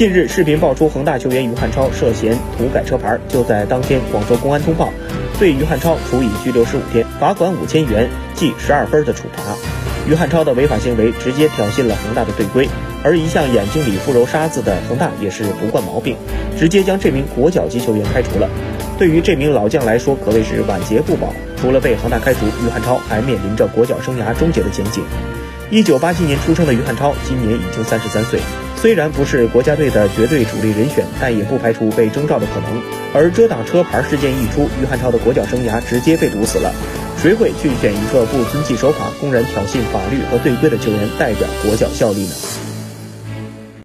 近日，视频爆出恒大球员于汉超涉嫌涂改车牌，就在当天，广州公安通报，对于汉超处以拘留十五天、罚款五千元、记十二分的处罚。于汉超的违法行为直接挑衅了恒大的队规，而一向眼睛里不揉沙子的恒大也是不惯毛病，直接将这名国脚级球员开除了。对于这名老将来说，可谓是晚节不保。除了被恒大开除，于汉超还面临着国脚生涯终结的前景。一九八七年出生的于汉超，今年已经三十三岁。虽然不是国家队的绝对主力人选，但也不排除被征召的可能。而遮挡车牌事件一出，于汉超的国脚生涯直接被堵死了。谁会去选一个不遵纪守法、公然挑衅法律和队规的球员代表国脚效力呢？